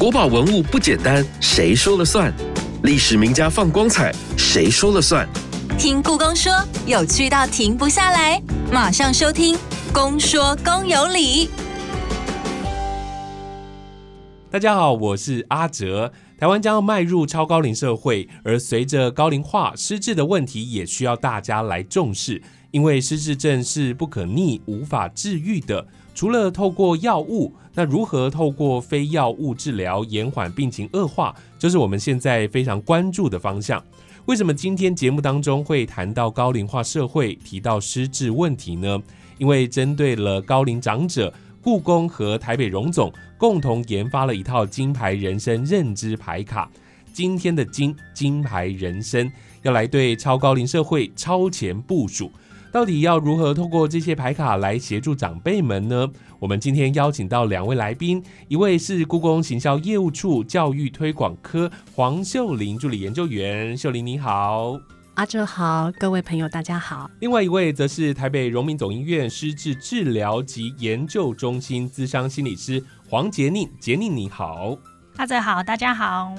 国宝文物不简单，谁说了算？历史名家放光彩，谁说了算？听故宫说，有趣到停不下来，马上收听《公说公有理》。大家好，我是阿哲。台湾将要迈入超高龄社会，而随着高龄化，失智的问题也需要大家来重视。因为失智症是不可逆、无法治愈的。除了透过药物，那如何透过非药物治疗延缓病情恶化，就是我们现在非常关注的方向。为什么今天节目当中会谈到高龄化社会，提到失智问题呢？因为针对了高龄长者，故宫和台北荣总共同研发了一套金牌人生认知牌卡。今天的金金牌人生要来对超高龄社会超前部署。到底要如何透过这些牌卡来协助长辈们呢？我们今天邀请到两位来宾，一位是故宫行销业务处教育推广科黄秀玲助理研究员，秀玲你好，阿哲好，各位朋友大家好。另外一位则是台北荣民总医院失智治疗及研究中心资商心理师黄杰宁，杰宁你好，阿哲好，大家好。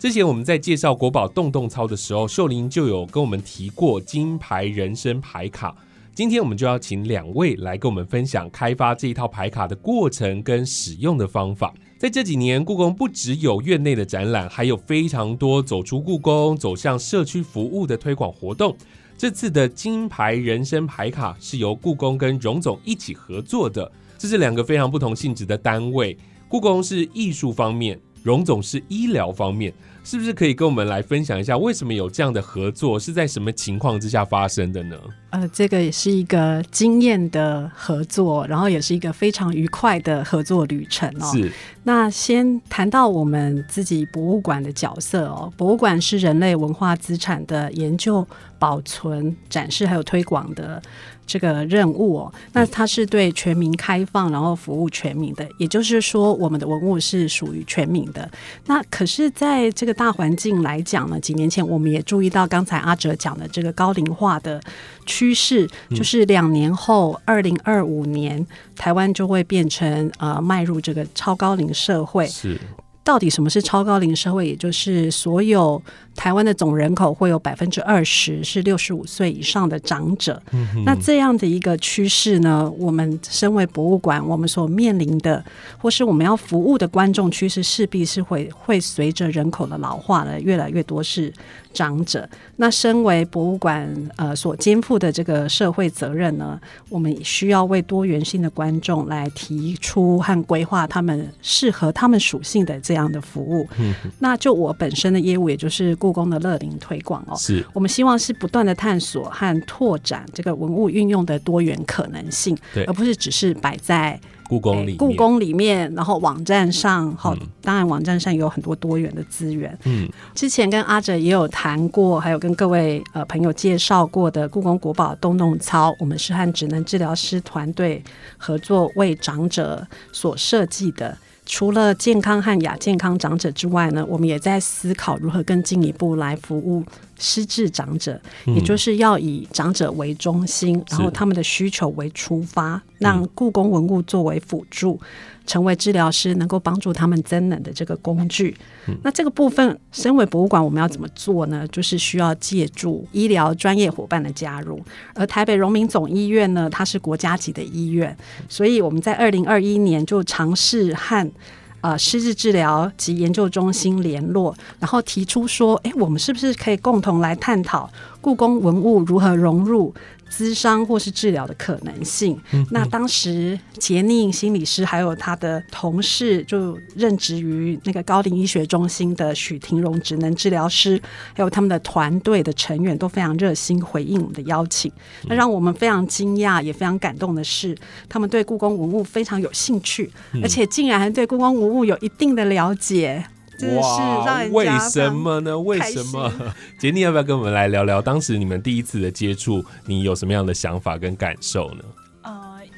之前我们在介绍国宝动动操的时候，秀玲就有跟我们提过金牌人生牌卡。今天我们就要请两位来跟我们分享开发这一套牌卡的过程跟使用的方法。在这几年，故宫不只有院内的展览，还有非常多走出故宫、走向社区服务的推广活动。这次的金牌人生牌卡是由故宫跟荣总一起合作的，这是两个非常不同性质的单位。故宫是艺术方面，荣总是医疗方面。是不是可以跟我们来分享一下，为什么有这样的合作？是在什么情况之下发生的呢？呃，这个也是一个经验的合作，然后也是一个非常愉快的合作旅程哦。是。那先谈到我们自己博物馆的角色哦，博物馆是人类文化资产的研究、保存、展示还有推广的。这个任务哦，那它是对全民开放，然后服务全民的，也就是说，我们的文物是属于全民的。那可是，在这个大环境来讲呢，几年前我们也注意到，刚才阿哲讲的这个高龄化的趋势，就是两年后，二零二五年，台湾就会变成呃，迈入这个超高龄社会。是。到底什么是超高龄社会？也就是所有台湾的总人口会有百分之二十是六十五岁以上的长者。那这样的一个趋势呢？我们身为博物馆，我们所面临的，或是我们要服务的观众趋势，势必是会会随着人口的老化呢，越来越多是长者。那身为博物馆呃所肩负的这个社会责任呢，我们需要为多元性的观众来提出和规划他们适合他们属性的。这样的服务，那就我本身的业务，也就是故宫的乐龄推广哦，是。我们希望是不断的探索和拓展这个文物运用的多元可能性，对，而不是只是摆在故宫里故宫里面，然后网站上，好，当然网站上有很多多元的资源。嗯，之前跟阿哲也有谈过，还有跟各位呃朋友介绍过的故宫国宝动动操，我们是和职能治疗师团队合作为长者所设计的。除了健康和亚健康长者之外呢，我们也在思考如何更进一步来服务失智长者，也就是要以长者为中心，然后他们的需求为出发，让故宫文物作为辅助，成为治疗师能够帮助他们增能的这个工具。那这个部分，身为博物馆，我们要怎么做呢？就是需要借助医疗专业伙伴的加入。而台北荣民总医院呢，它是国家级的医院，所以我们在二零二一年就尝试和呃失智治疗及研究中心联络，然后提出说，哎，我们是不是可以共同来探讨故宫文物如何融入？咨商或是治疗的可能性。那当时杰宁心理师还有他的同事，就任职于那个高龄医学中心的许廷荣职能治疗师，还有他们的团队的成员都非常热心回应我们的邀请。那让我们非常惊讶也非常感动的是，他们对故宫文物非常有兴趣，而且竟然还对故宫文物有一定的了解。哇，为什么呢？为什么？杰尼要不要跟我们来聊聊当时你们第一次的接触？你有什么样的想法跟感受呢？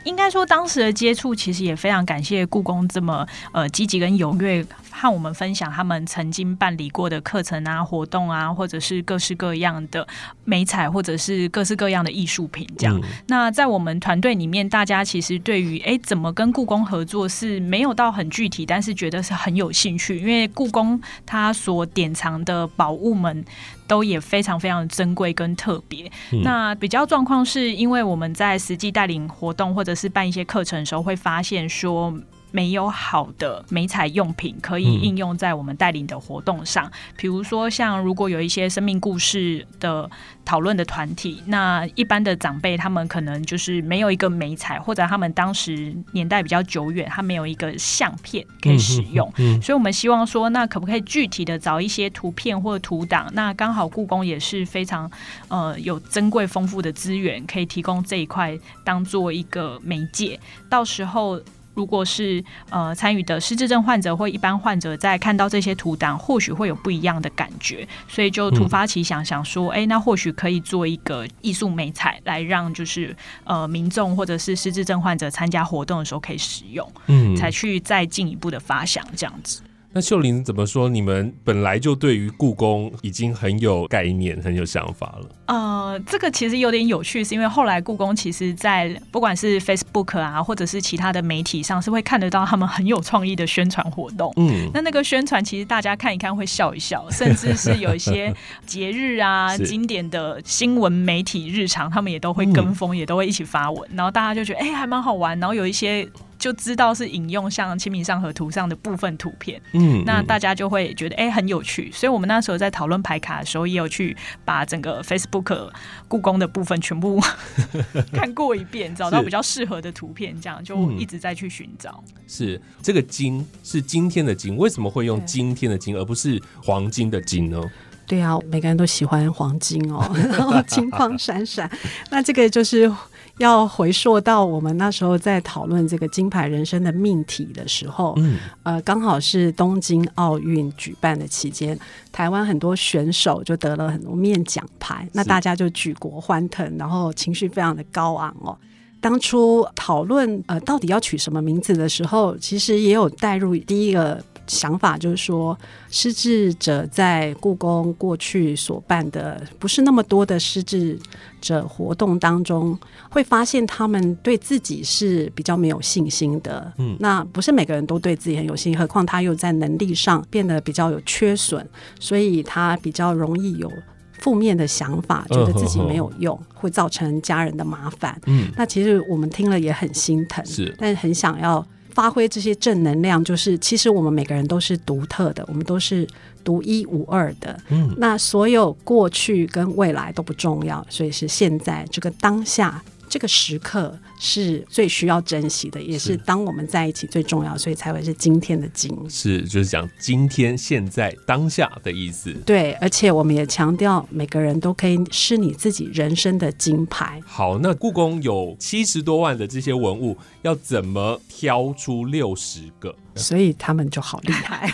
呃，应该说当时的接触，其实也非常感谢故宫这么呃积极跟踊跃。和我们分享他们曾经办理过的课程啊、活动啊，或者是各式各样的美彩，或者是各式各样的艺术品。这样，那在我们团队里面，大家其实对于哎怎么跟故宫合作是没有到很具体，但是觉得是很有兴趣，因为故宫它所典藏的宝物们都也非常非常珍贵跟特别。那比较状况是因为我们在实际带领活动或者是办一些课程的时候，会发现说。没有好的美彩用品可以应用在我们带领的活动上，比如说像如果有一些生命故事的讨论的团体，那一般的长辈他们可能就是没有一个美彩，或者他们当时年代比较久远，他没有一个相片可以使用，所以我们希望说，那可不可以具体的找一些图片或图档？那刚好故宫也是非常呃有珍贵丰富的资源，可以提供这一块当做一个媒介，到时候。如果是呃参与的失智症患者或一般患者，在看到这些图档，或许会有不一样的感觉，所以就突发奇想，想说，哎，那或许可以做一个艺术美彩，来让就是呃民众或者是失智症患者参加活动的时候可以使用，嗯，才去再进一步的发想这样子。那秀玲怎么说？你们本来就对于故宫已经很有概念、很有想法了。呃，这个其实有点有趣，是因为后来故宫其实，在不管是 Facebook 啊，或者是其他的媒体上，是会看得到他们很有创意的宣传活动。嗯，那那个宣传其实大家看一看会笑一笑，甚至是有一些 节日啊、经典的新闻媒体日常，他们也都会跟风，也都会一起发文，然后大家就觉得哎，还蛮好玩。然后有一些。就知道是引用像《清明上河图》上的部分图片，嗯，那大家就会觉得哎很有趣，所以我们那时候在讨论牌卡的时候，也有去把整个 Facebook 故宫的部分全部 看过一遍，找到比较适合的图片，这样就一直在去寻找。是这个金是今天的金，为什么会用今天的金，而不是黄金的金呢？对啊，每个人都喜欢黄金哦，然后金光闪闪，那这个就是。要回溯到我们那时候在讨论这个金牌人生的命题的时候，嗯，呃，刚好是东京奥运举办的期间，台湾很多选手就得了很多面奖牌，那大家就举国欢腾，然后情绪非常的高昂哦。当初讨论呃到底要取什么名字的时候，其实也有带入第一个。想法就是说，失智者在故宫过去所办的不是那么多的失智者活动当中，会发现他们对自己是比较没有信心的。嗯，那不是每个人都对自己很有信心，何况他又在能力上变得比较有缺损，所以他比较容易有负面的想法，觉得自己没有用，会造成家人的麻烦。嗯，那其实我们听了也很心疼，是，但是很想要。发挥这些正能量，就是其实我们每个人都是独特的，我们都是独一无二的。嗯，那所有过去跟未来都不重要，所以是现在这个当下这个时刻。是最需要珍惜的，也是当我们在一起最重要，所以才会是今天的金。是，就是讲今天、现在、当下的意思。对，而且我们也强调，每个人都可以是你自己人生的金牌。好，那故宫有七十多万的这些文物，要怎么挑出六十个？所以他们就好厉害。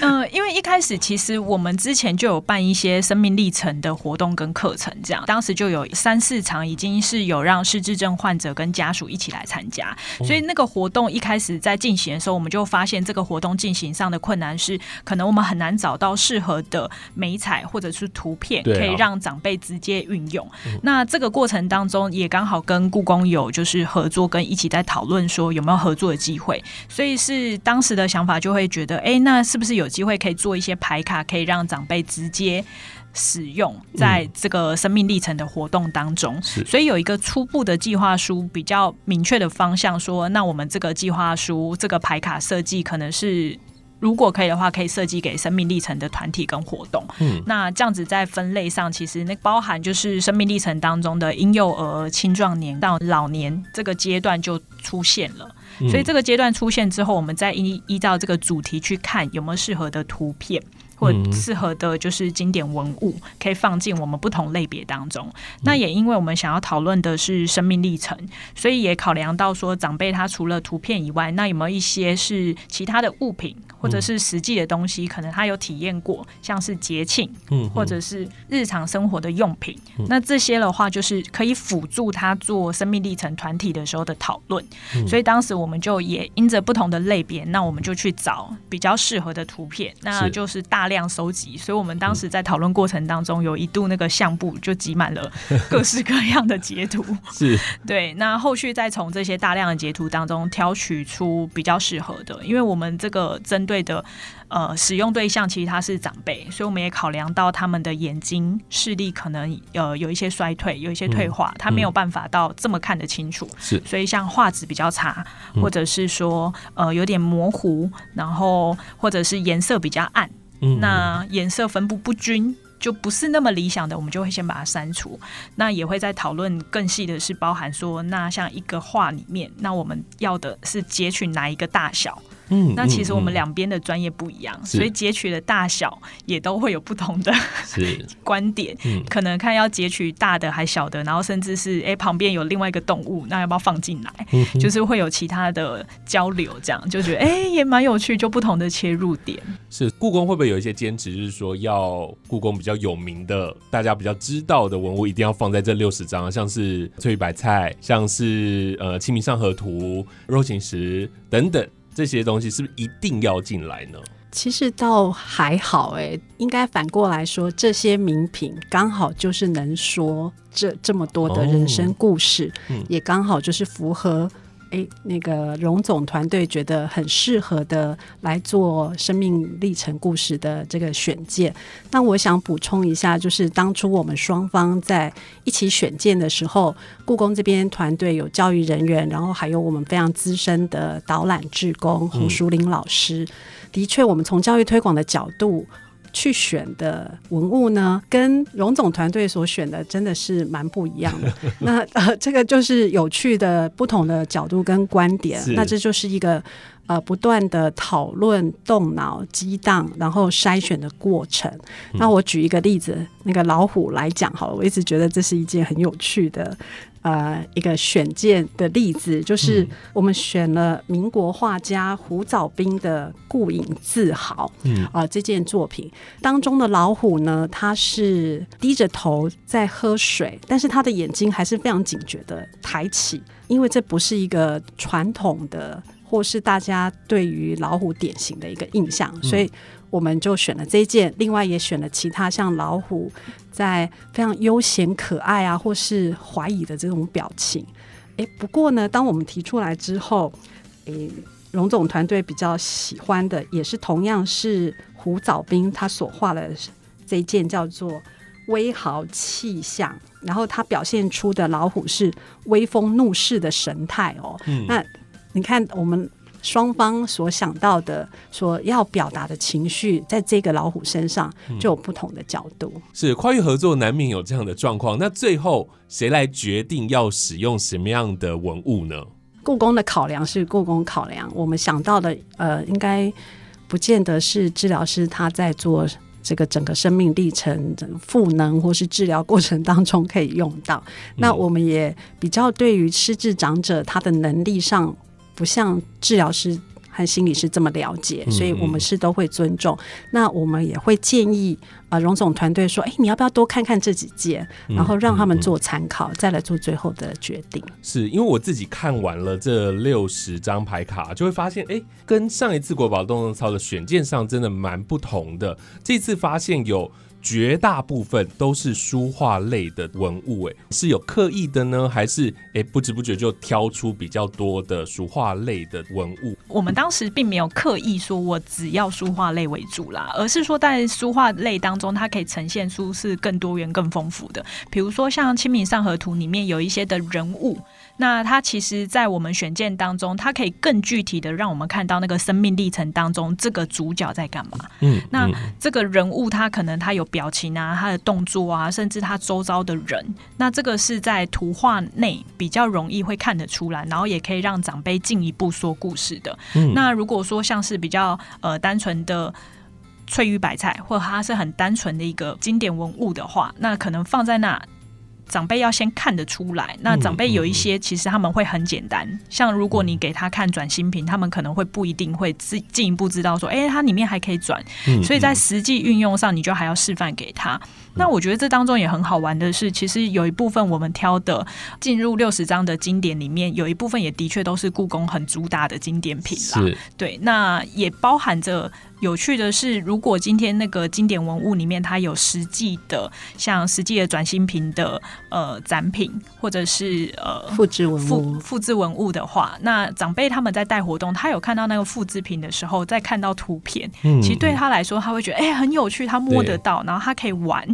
嗯，因为一开始其实我们之前就有办一些生命历程的活动跟课程，这样当时就有三四场已经是有让失智症患者。跟家属一起来参加，所以那个活动一开始在进行的时候，我们就发现这个活动进行上的困难是，可能我们很难找到适合的美彩或者是图片，可以让长辈直接运用。那这个过程当中，也刚好跟故宫有就是合作，跟一起在讨论说有没有合作的机会。所以是是当时的想法就会觉得，哎，那是不是有机会可以做一些牌卡，可以让长辈直接。使用在这个生命历程的活动当中，所以有一个初步的计划书，比较明确的方向，说那我们这个计划书这个牌卡设计，可能是如果可以的话，可以设计给生命历程的团体跟活动。嗯，那这样子在分类上，其实那包含就是生命历程当中的婴幼儿、青壮年到老年这个阶段就出现了。所以这个阶段出现之后，我们再依依照这个主题去看有没有适合的图片。或适合的就是经典文物，可以放进我们不同类别当中。那也因为我们想要讨论的是生命历程，所以也考量到说长辈他除了图片以外，那有没有一些是其他的物品？或者是实际的东西，可能他有体验过，像是节庆，嗯，或者是日常生活的用品。那这些的话，就是可以辅助他做生命历程团体的时候的讨论。所以当时我们就也因着不同的类别，那我们就去找比较适合的图片，那就是大量收集。所以我们当时在讨论过程当中，有一度那个相簿就挤满了 各式各样的截图。是对，那后续再从这些大量的截图当中挑取出比较适合的，因为我们这个针对的呃使用对象其实他是长辈，所以我们也考量到他们的眼睛视力可能呃有一些衰退，有一些退化，他没有办法到这么看得清楚。是，所以像画质比较差，或者是说呃有点模糊，然后或者是颜色比较暗，那颜色分布不均。就不是那么理想的，我们就会先把它删除。那也会在讨论更细的是包含说，那像一个画里面，那我们要的是截取哪一个大小？嗯，那其实我们两边的专业不一样，所以截取的大小也都会有不同的 观点。可能看要截取大的还小的，然后甚至是哎旁边有另外一个动物，那要不要放进来？就是会有其他的交流，这样就觉得哎也蛮有趣，就不同的切入点。是故宫会不会有一些坚持，就是说要故宫比较有名的、大家比较知道的文物，一定要放在这六十张，像是翠玉白菜，像是呃《清明上河图》、肉形石等等。这些东西是不是一定要进来呢？其实倒还好，哎，应该反过来说，这些名品刚好就是能说这这么多的人生故事，也刚好就是符合。哎，那个荣总团队觉得很适合的来做生命历程故事的这个选件。那我想补充一下，就是当初我们双方在一起选件的时候，故宫这边团队有教育人员，然后还有我们非常资深的导览志工洪淑玲老师。的确，我们从教育推广的角度。去选的文物呢，跟荣总团队所选的真的是蛮不一样的。那呃，这个就是有趣的不同的角度跟观点。那这就是一个呃不断的讨论、动脑、激荡，然后筛选的过程。那我举一个例子，那个老虎来讲好了。我一直觉得这是一件很有趣的。呃，一个选件的例子，就是我们选了民国画家胡藻斌的《顾影自豪》嗯啊，这件作品当中的老虎呢，它是低着头在喝水，但是他的眼睛还是非常警觉的抬起，因为这不是一个传统的，或是大家对于老虎典型的一个印象，所以。我们就选了这一件，另外也选了其他像老虎在非常悠闲可爱啊，或是怀疑的这种表情。诶，不过呢，当我们提出来之后，诶，荣总团队比较喜欢的也是同样是胡藻斌他所画的这一件叫做威豪气象，然后他表现出的老虎是威风怒视的神态哦。嗯，那你看我们。双方所想到的、所要表达的情绪，在这个老虎身上就有不同的角度。是跨越合作难免有这样的状况。那最后谁来决定要使用什么样的文物呢？故宫的考量是故宫考量，我们想到的呃，应该不见得是治疗师他在做这个整个生命历程赋能或是治疗过程当中可以用到。那我们也比较对于失智长者他的能力上。不像治疗师和心理师这么了解，所以我们是都会尊重。那我们也会建议啊，荣总团队说：“哎，你要不要多看看这几件，然后让他们做参考，再来做最后的决定？”是因为我自己看完了这六十张牌卡，就会发现，哎，跟上一次国宝动动操的选件上真的蛮不同的。这次发现有。绝大部分都是书画类的文物，哎，是有刻意的呢，还是哎不知不觉就挑出比较多的书画类的文物？我们当时并没有刻意说我只要书画类为主啦，而是说在书画类当中，它可以呈现出是更多元、更丰富的。比如说像《清明上河图》里面有一些的人物。那它其实，在我们选件当中，它可以更具体的让我们看到那个生命历程当中，这个主角在干嘛。嗯，那这个人物他可能他有表情啊，他的动作啊，甚至他周遭的人，那这个是在图画内比较容易会看得出来，然后也可以让长辈进一步说故事的。嗯那如果说像是比较呃单纯的翠玉白菜，或者它是很单纯的一个经典文物的话，那可能放在那。长辈要先看得出来。那长辈有一些其实他们会很简单，像如果你给他看转新品，他们可能会不一定会进进一步知道说，哎，它里面还可以转。所以在实际运用上，你就还要示范给他。那我觉得这当中也很好玩的是，其实有一部分我们挑的进入六十章的经典里面，有一部分也的确都是故宫很主打的经典品啦。对，那也包含着。有趣的是，如果今天那个经典文物里面它有实际的，像实际的转新品的呃展品，或者是呃复制文物、复制文物的话，那长辈他们在带活动，他有看到那个复制品的时候，再看到图片，嗯其实对他来说，他会觉得哎很有趣，他摸得到，然后他可以玩，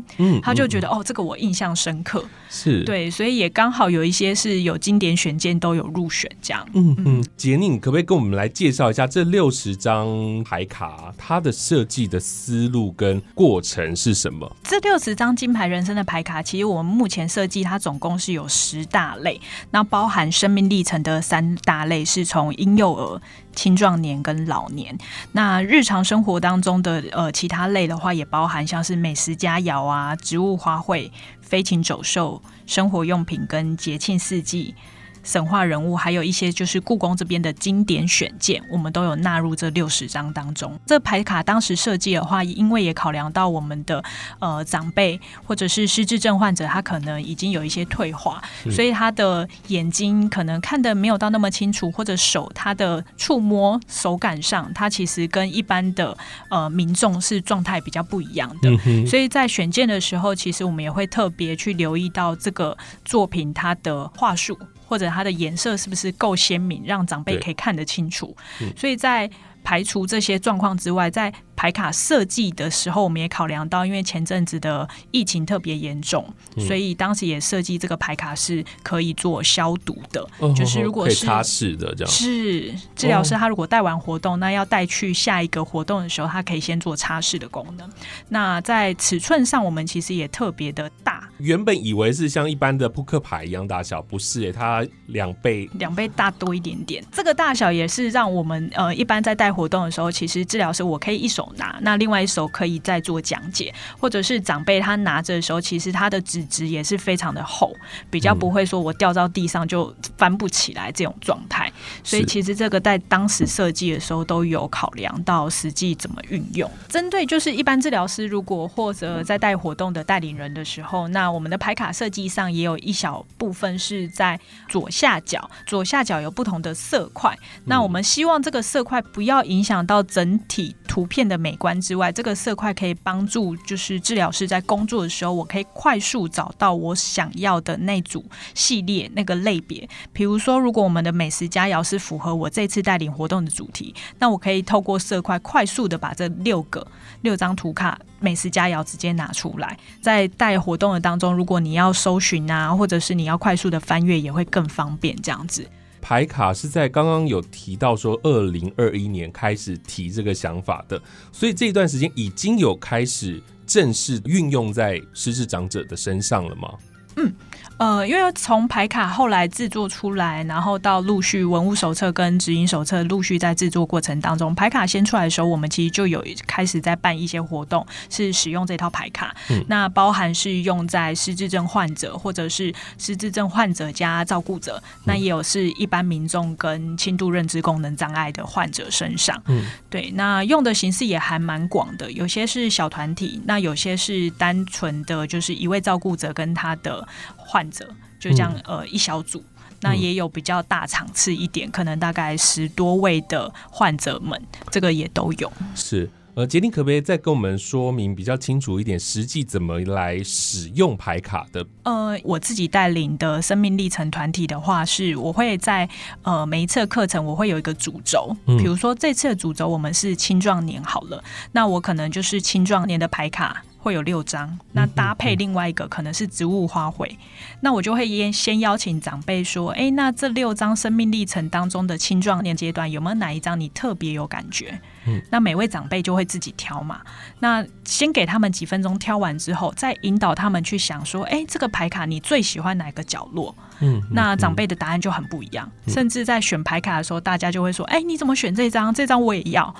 他就觉得哦这个我印象深刻，是。对，所以也刚好有一些是有经典选件都有入选这样。嗯嗯，杰宁可不可以跟我们来介绍一下这六十张牌卡？它的设计的思路跟过程是什么？这六十张金牌人生的牌卡，其实我们目前设计它总共是有十大类，那包含生命历程的三大类，是从婴幼儿、青壮年跟老年。那日常生活当中的呃其他类的话，也包含像是美食佳肴啊、植物花卉、飞禽走兽、生活用品跟节庆四季。神话人物，还有一些就是故宫这边的经典选件，我们都有纳入这六十张当中。这牌卡当时设计的话，因为也考量到我们的呃长辈或者是失智症患者，他可能已经有一些退化，所以他的眼睛可能看的没有到那么清楚，或者手他的触摸手感上，他其实跟一般的呃民众是状态比较不一样的。所以在选件的时候，其实我们也会特别去留意到这个作品它的话术。或者它的颜色是不是够鲜明，让长辈可以看得清楚？所以在排除这些状况之外，在牌卡设计的时候，我们也考量到，因为前阵子的疫情特别严重，所以当时也设计这个牌卡是可以做消毒的，就是如果是擦拭的这样。是治疗师他如果带完活动，那要带去下一个活动的时候，他可以先做擦拭的功能。那在尺寸上，我们其实也特别的大。原本以为是像一般的扑克牌一样大小，不是诶，它两倍，两倍大多一点点。这个大小也是让我们呃，一般在带活动的时候，其实治疗师我可以一手。拿那另外一手可以再做讲解，或者是长辈他拿着的时候，其实他的纸质也是非常的厚，比较不会说我掉到地上就翻不起来这种状态。所以其实这个在当时设计的时候都有考量到实际怎么运用。针对就是一般治疗师如果或者在带活动的带领人的时候，那我们的牌卡设计上也有一小部分是在左下角，左下角有不同的色块。那我们希望这个色块不要影响到整体图片的。美观之外，这个色块可以帮助，就是治疗师在工作的时候，我可以快速找到我想要的那组系列那个类别。比如说，如果我们的美食佳肴是符合我这次带领活动的主题，那我可以透过色块快速的把这六个六张图卡美食佳肴直接拿出来，在带活动的当中，如果你要搜寻啊，或者是你要快速的翻阅，也会更方便这样子。牌卡是在刚刚有提到说，二零二一年开始提这个想法的，所以这一段时间已经有开始正式运用在失智长者的身上了吗？嗯。呃，因为从牌卡后来制作出来，然后到陆续文物手册跟指引手册陆续在制作过程当中，牌卡先出来的时候，我们其实就有开始在办一些活动，是使用这套牌卡。嗯那包含是用在失智症患者，或者是失智症患者加照顾者，那也有是一般民众跟轻度认知功能障碍的患者身上。嗯，对，那用的形式也还蛮广的，有些是小团体，那有些是单纯的就是一位照顾者跟他的。患者就这样，呃，一小组，那也有比较大场次一点，可能大概十多位的患者们，这个也都有。是，呃，杰林可不可以再跟我们说明比较清楚一点，实际怎么来使用牌卡的？呃，我自己带领的生命历程团体的话，是我会在呃每一次课程，我会有一个主轴，比如说这次的主轴我们是青壮年好了，那我可能就是青壮年的牌卡。会有六张，那搭配另外一个可能是植物花卉，那我就会先先邀请长辈说，哎，那这六张生命历程当中的青壮年阶段有没有哪一张你特别有感觉？嗯，那每位长辈就会自己挑嘛，那先给他们几分钟挑完之后，再引导他们去想说，哎，这个牌卡你最喜欢哪个角落？嗯，那长辈的答案就很不一样，甚至在选牌卡的时候，大家就会说，哎，你怎么选这张？这张我也要，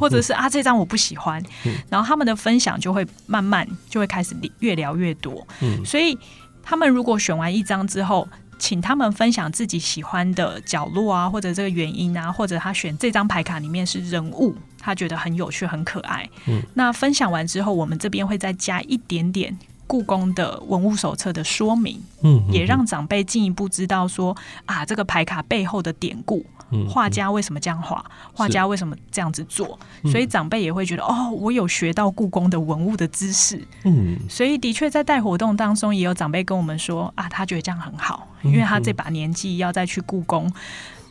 或者是啊，这张我不喜欢，然后他们的分享就会慢。慢就会开始越聊越多，嗯，所以他们如果选完一张之后，请他们分享自己喜欢的角落啊，或者这个原因啊，或者他选这张牌卡里面是人物，他觉得很有趣、很可爱。嗯，那分享完之后，我们这边会再加一点点。故宫的文物手册的说明，嗯，也让长辈进一步知道说啊，这个牌卡背后的典故，画家为什么这样画，画家为什么这样子做，所以长辈也会觉得哦，我有学到故宫的文物的知识，嗯，所以的确在带活动当中，也有长辈跟我们说啊，他觉得这样很好，因为他这把年纪要再去故宫。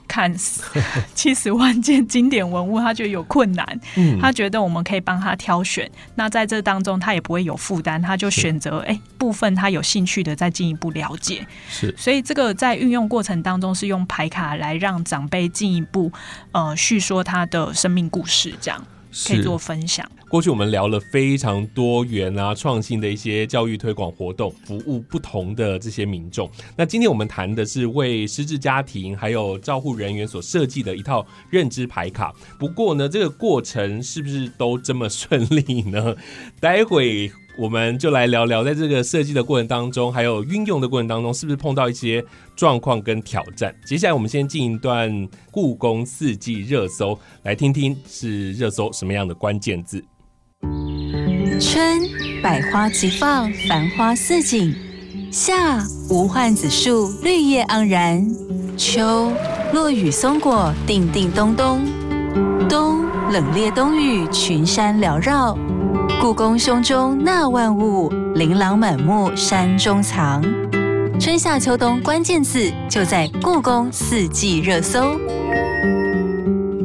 看 七十万件经典文物，他觉得有困难。嗯，他觉得我们可以帮他挑选。那在这当中，他也不会有负担，他就选择哎部分他有兴趣的再进一步了解。是，所以这个在运用过程当中是用牌卡来让长辈进一步呃叙说他的生命故事，这样。可以做分享。过去我们聊了非常多元啊、创新的一些教育推广活动，服务不同的这些民众。那今天我们谈的是为失智家庭还有照护人员所设计的一套认知牌卡。不过呢，这个过程是不是都这么顺利呢？待会。我们就来聊聊，在这个设计的过程当中，还有运用的过程当中，是不是碰到一些状况跟挑战？接下来我们先进一段故宫四季热搜，来听听是热搜什么样的关键字。春，百花齐放，繁花似锦；夏，无患子树，绿叶盎然；秋，落雨松果，叮叮咚咚；冬，冷冽冬雨，群山缭绕。故宫胸中纳万物，琳琅满目山中藏。春夏秋冬关键字就在故宫四季热搜。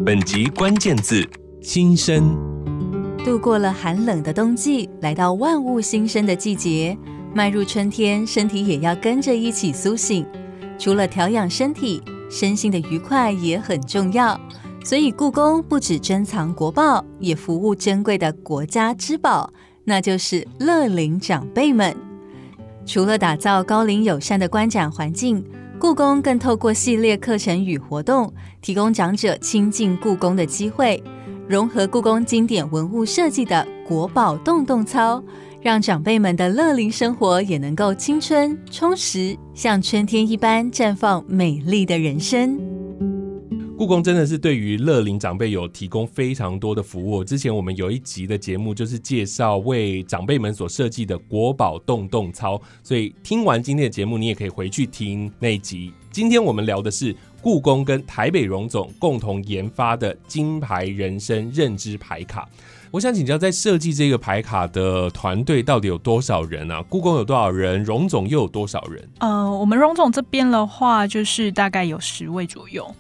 本集关键字：新生。度过了寒冷的冬季，来到万物新生的季节，迈入春天，身体也要跟着一起苏醒。除了调养身体，身心的愉快也很重要。所以，故宫不止珍藏国宝，也服务珍贵的国家之宝，那就是乐龄长辈们。除了打造高龄友善的观展环境，故宫更透过系列课程与活动，提供长者亲近故宫的机会，融合故宫经典文物设计的国宝动动操，让长辈们的乐龄生活也能够青春充实，像春天一般绽放美丽的人生。故宫真的是对于乐龄长辈有提供非常多的服务。之前我们有一集的节目就是介绍为长辈们所设计的国宝动动操，所以听完今天的节目，你也可以回去听那一集。今天我们聊的是故宫跟台北荣总共同研发的金牌人生认知牌卡。我想请教，在设计这个牌卡的团队到底有多少人啊？故宫有多少人？荣总又有多少人？呃，我们荣总这边的话，就是大概有十位左右。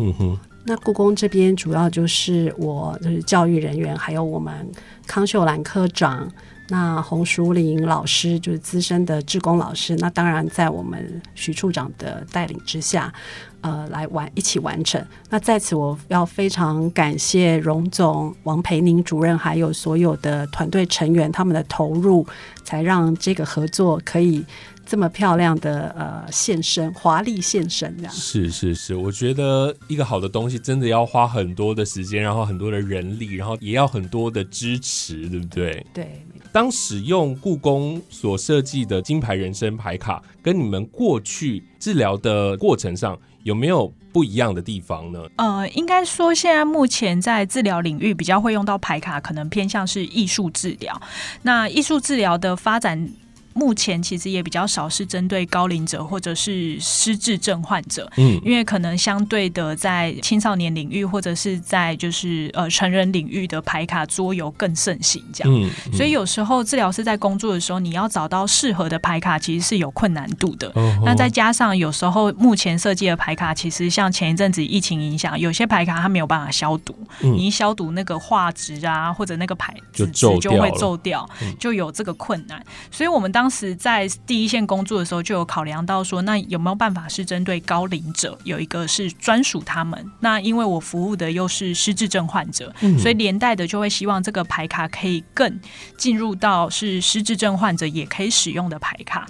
嗯哼，那故宫这边主要就是我就是教育人员，还有我们康秀兰科长，那洪淑玲老师就是资深的志工老师，那当然在我们徐处长的带领之下，呃，来完一起完成。那在此我要非常感谢荣总、王培宁主任，还有所有的团队成员他们的投入，才让这个合作可以。这么漂亮的呃现身，华丽现身这样。是是是，我觉得一个好的东西真的要花很多的时间，然后很多的人力，然后也要很多的支持，对不对？对。当使用故宫所设计的金牌人生牌卡，跟你们过去治疗的过程上有没有不一样的地方呢？呃，应该说现在目前在治疗领域比较会用到牌卡，可能偏向是艺术治疗。那艺术治疗的发展。目前其实也比较少是针对高龄者或者是失智症患者，嗯，因为可能相对的在青少年领域或者是在就是呃成人领域的牌卡桌游更盛行，这样，所以有时候治疗师在工作的时候，你要找到适合的牌卡其实是有困难度的。那再加上有时候目前设计的牌卡，其实像前一阵子疫情影响，有些牌卡它没有办法消毒，你一消毒那个画质啊或者那个牌子就会皱掉，就有这个困难，所以我们当当时在第一线工作的时候，就有考量到说，那有没有办法是针对高龄者，有一个是专属他们？那因为我服务的又是失智症患者，所以连带的就会希望这个牌卡可以更进入到是失智症患者也可以使用的牌卡。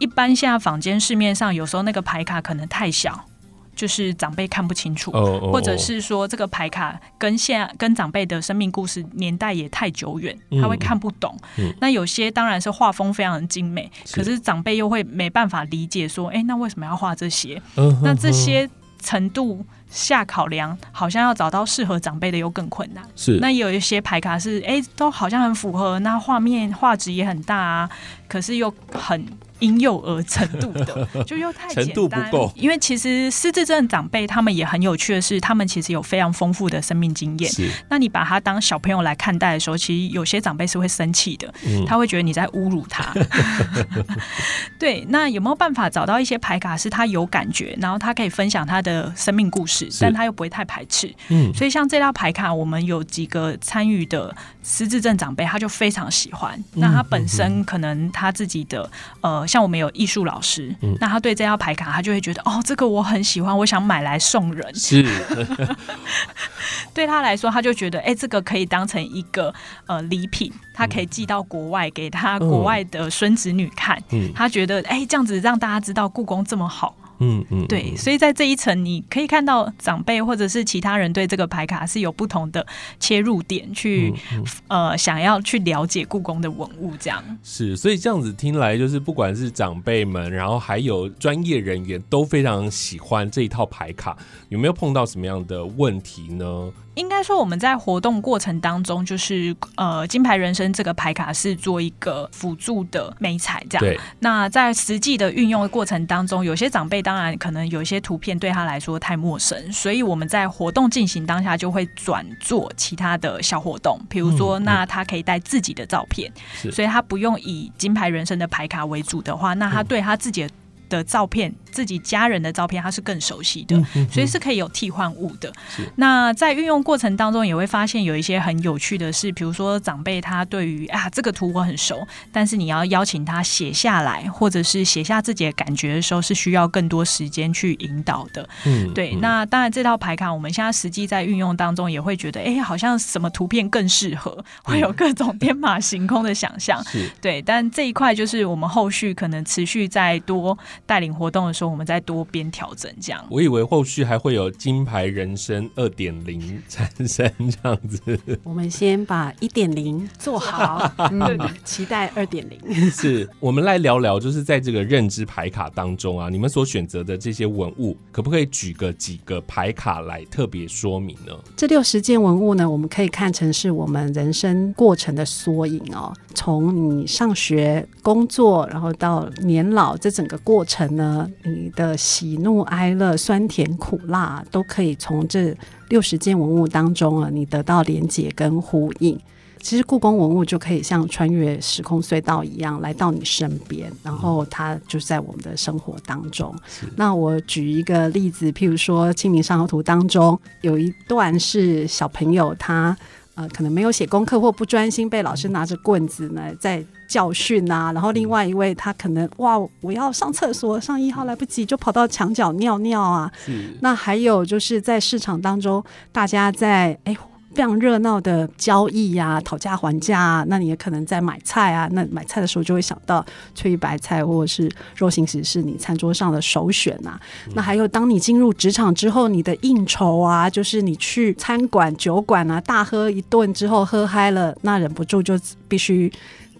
一般现在坊间市面上有时候那个牌卡可能太小。就是长辈看不清楚，或者是说这个牌卡跟现跟长辈的生命故事年代也太久远，他会看不懂。嗯那有些当然是画风非常的精美，是可是长辈又会没办法理解说，哎、那为什么要画这些？那这些程度下考量，好像要找到适合长辈的又更困难。是那也有一些牌卡是，哎、都好像很符合，那画面画质也很大啊，可是又很婴幼儿程度的，就又太简单。因为其实失智症长辈他们也很有趣的是，他们其实有非常丰富的生命经验。是那你把他当小朋友来看待的时候，其实有些长辈是会生气的，嗯他会觉得你在侮辱他。对，那有没有办法找到一些牌卡是他有感觉，然后他可以分享他的生命故事，但他又不会太排斥？嗯所以像这套牌卡，我们有几个参与的失智症长辈，他就非常喜欢。嗯那他本身可能他自己的呃，像我们有艺术老师，嗯那他对这套牌卡，他就会觉得哦，这个我很喜欢，我想买来送人。是 对他来说，他就觉得哎、这个可以当成一个呃礼品，他可以寄到国外给他国外的孙子女看。嗯他觉得哎、这样子让大家知道故宫这么好。嗯嗯对，所以在这一层，你可以看到长辈或者是其他人对这个牌卡是有不同的切入点去，嗯呃想要去了解故宫的文物这样。是，所以这样子听来，就是不管是长辈们，然后还有专业人员都非常喜欢这一套牌卡。有没有碰到什么样的问题呢？应该说我们在活动过程当中，就是呃金牌人生这个牌卡是做一个辅助的美彩这样。那在实际的运用的过程当中，有些长辈当然可能有一些图片对他来说太陌生，所以我们在活动进行当下就会转做其他的小活动，比如说，嗯那他可以带自己的照片，所以他不用以金牌人生的牌卡为主的话，那他对他自己的。的照片，自己家人的照片，他是更熟悉的，所以是可以有替换物的。那在运用过程当中，也会发现有一些很有趣的事，比如说长辈他对于啊这个图我很熟，但是你要邀请他写下来，或者是写下自己的感觉的时候，是需要更多时间去引导的。嗯对，嗯那当然这套牌卡我们现在实际在运用当中，也会觉得，哎、好像什么图片更适合，会有各种天马行空的想象。是对，但这一块就是我们后续可能持续再多带领活动的时候，我们再多边调整这样。我以为后续还会有金牌人生二点零产生这样子，我们先把一点零做好，嗯，期待二点零。是我们来聊聊，就是在这个认知牌卡当中啊，你们所选择的这些文物，可不可以举个几个牌卡来特别说明呢？这六十件文物呢，我们可以看成是我们人生过程的缩影哦。从你上学、工作，然后到年老，这整个过程呢，你的喜怒哀乐、酸甜苦辣，都可以从这六十件文物当中啊，你得到连结跟呼应。其实故宫文物就可以像穿越时空隧道一样来到你身边，然后它就在我们的生活当中。那我举一个例子，譬如说《清明上河图》当中有一段是小朋友他呃可能没有写功课或不专心，被老师拿着棍子呢在教训啊。然后另外一位他可能哇我要上厕所，上一号来不及就跑到墙角尿尿啊。那还有就是在市场当中，大家在哎。非常热闹的交易呀、讨价还价啊，那你也可能在买菜啊，那买菜的时候就会想到翠玉白菜或者是肉形石是你餐桌上的首选呐、那还有当你进入职场之后，你的应酬啊，就是你去餐馆、酒馆啊，大喝一顿之后喝嗨了，那忍不住就必须。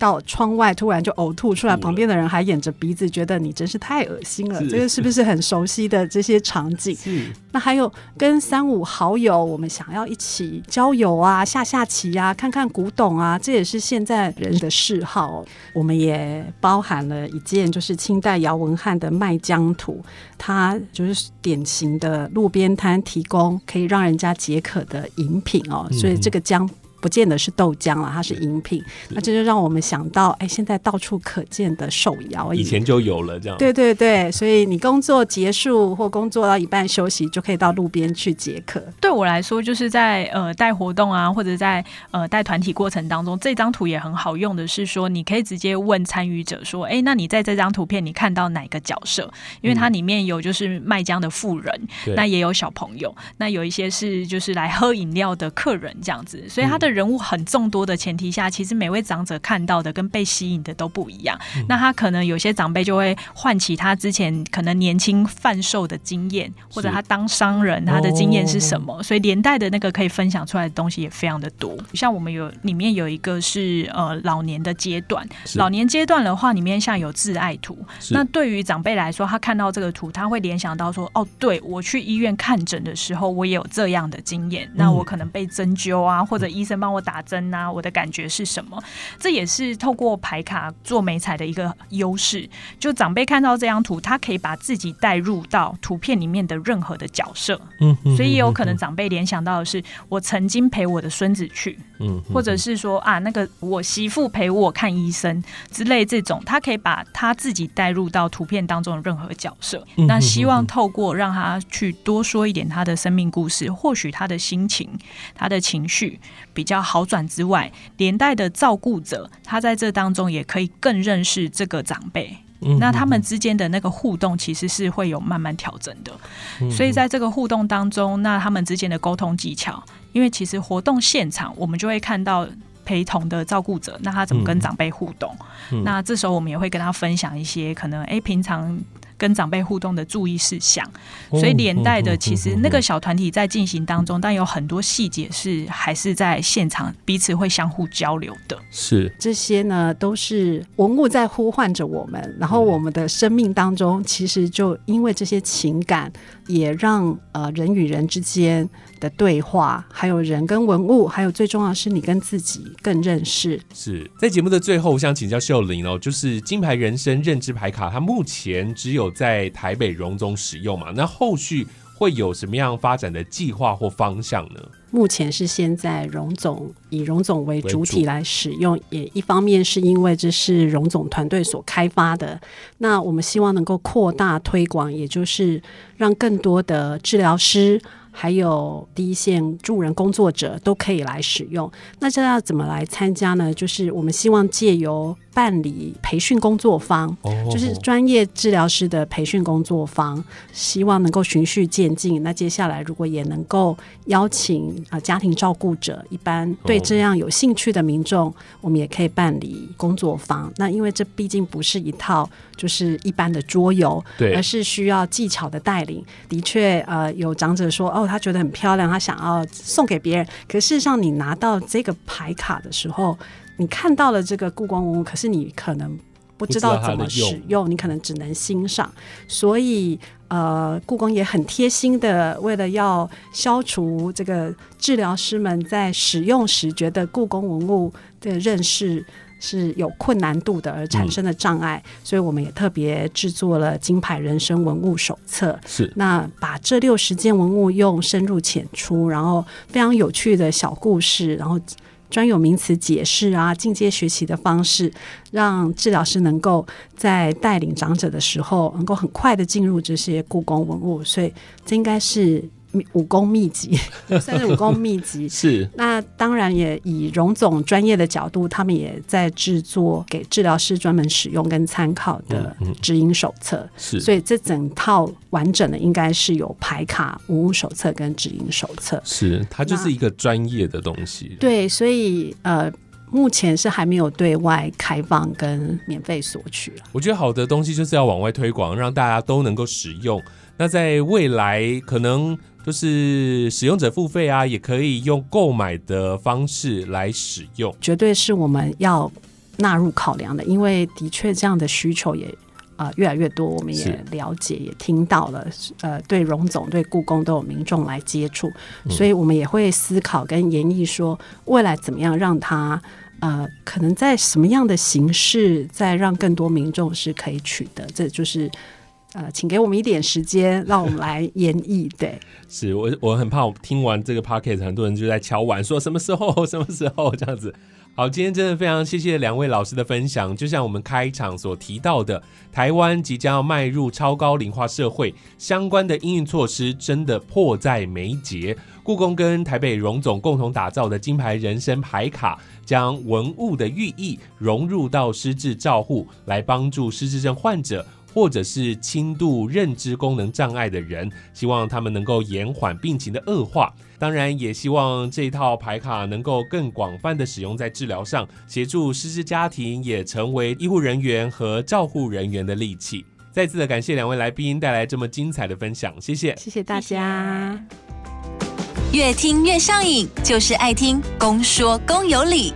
到窗外突然就呕吐出来，旁边的人还掩着鼻子，觉得你真是太恶心了。这个是不是很熟悉的这些场景？是那还有跟三五好友，我们想要一起郊游啊、下下棋啊、看看古董啊，这也是现在人的嗜好哦、我们也包含了一件，就是清代姚文翰的《卖江图》，它就是典型的路边摊提供可以让人家解渴的饮品哦，所以这个江。不见得是豆浆了，它是饮品，那这就让我们想到，哎，现在到处可见的手摇饮以前就有了这样。对对对，所以你工作结束或工作到一半休息，就可以到路边去解渴。对我来说，就是在呃带活动啊，或者在呃带团体过程当中，这张图也很好用的是说，你可以直接问参与者说：“哎，那你在这张图片你看到哪个角色？因为它里面有就是卖浆的妇人，对那也有小朋友，那有一些是就是来喝饮料的客人这样子，所以它的人物很众多的前提下，其实每位长者看到的跟被吸引的都不一样。那他可能有些长辈就会唤起他之前可能年轻贩售的经验，或者他当商人他的经验是什么，所以连带的那个可以分享出来的东西也非常的多。像我们有里面有一个是呃老年的阶段，老年阶段的话，里面像有挚爱图，那对于长辈来说，他看到这个图，他会联想到说，哦，对我去医院看诊的时候，我也有这样的经验，那我可能被针灸啊，或者医生帮我打针啊，我的感觉是什么？这也是透过牌卡做美彩的一个优势。就长辈看到这张图，他可以把自己带入到图片里面的任何的角色，嗯，所以也有可能长辈联想到的是，我曾经陪我的孙子去，嗯，或者是说啊，那个我媳妇陪我看医生之类这种，他可以把他自己带入到图片当中的任何角色。那希望透过让他去多说一点他的生命故事，或许他的心情、他的情绪比较好转之外，连带的照顾者他在这当中也可以更认识这个长辈。那他们之间的那个互动其实是会有慢慢调整的。所以在这个互动当中，那他们之间的沟通技巧，因为其实活动现场我们就会看到陪同的照顾者，那他怎么跟长辈互动？那这时候我们也会跟他分享一些可能哎平常。跟长辈互动的注意事项，所以连带的，其实那个小团体在进行当中，但有很多细节是还是在现场彼此会相互交流的。是这些呢，都是文物在呼唤着我们，然后我们的生命当中，其实就因为这些情感，也让呃人与人之间。的对话，还有人跟文物，还有最重要是你跟自己更认识。是在节目的最后，我想请教秀玲哦，就是金牌人生认知牌卡，它目前只有在台北荣总使用嘛？那后续会有什么样发展的计划或方向呢？目前是现在荣总以荣总为主体来使用，也一方面是因为这是荣总团队所开发的，那我们希望能够扩大推广，也就是让更多的治疗师。还有第一线助人工作者都可以来使用。那这要怎么来参加呢？就是我们希望借由。办理培训工作坊，就是专业治疗师的培训工作坊，希望能够循序渐进。那接下来如果也能够邀请啊家庭照顾者，一般对这样有兴趣的民众，我们也可以办理工作坊。那因为这毕竟不是一套就是一般的桌游，对，而是需要技巧的带领。的确，呃，有长者说哦，他觉得很漂亮，他想要送给别人。可事实上，你拿到这个牌卡的时候。你看到了这个故宫文物，可是你可能不知道怎么使用，你可能只能欣赏。所以，呃，故宫也很贴心的，为了要消除这个治疗师们在使用时觉得故宫文物的认识是有困难度的而产生的障碍，所以我们也特别制作了金牌人生文物手册。是，那把这六十件文物用深入浅出，然后非常有趣的小故事，然后。专有名词解释啊，进阶学习的方式，让治疗师能够在带领长者的时候，能够很快的进入这些故宫文物，所以这应该是。武功秘籍，算是武功秘籍。是，那当然也以荣总专业的角度，他们也在制作给治疗师专门使用跟参考的指引手册。是，所以这整套完整的应该是有牌卡、文物手册跟指引手册。是，它就是一个专业的东西。对，所以呃，目前是还没有对外开放跟免费索取我觉得好的东西就是要往外推广，让大家都能够使用。那在未来可能。就是使用者付费啊，也可以用购买的方式来使用，绝对是我们要纳入考量的。因为的确这样的需求也啊越来越多，我们也了解也听到了。呃，对荣总、对故宫都有民众来接触，所以我们也会思考跟研议说，未来怎么样让它呃，可能在什么样的形式，再让更多民众是可以取得。这就是。呃，请给我们一点时间，让我们来演绎。对，是我我很怕，我听完这个 p o c k e t 很多人就在敲碗，说什么时候，什么时候这样子。好，今天真的非常谢谢两位老师的分享。就像我们开场所提到的，台湾即将要迈入超高龄化社会，相关的应运措施真的迫在眉睫。故宫跟台北荣总共同打造的金牌人生牌卡，将文物的寓意融入到失智照护，来帮助失智症患者。或者是轻度认知功能障碍的人，希望他们能够延缓病情的恶化。当然，也希望这套牌卡能够更广泛的使用在治疗上，协助失智家庭也成为医护人员和照护人员的利器。再次的感谢两位来宾带来这么精彩的分享，谢谢，谢谢大家。越听越上瘾，就是爱听公说公有理。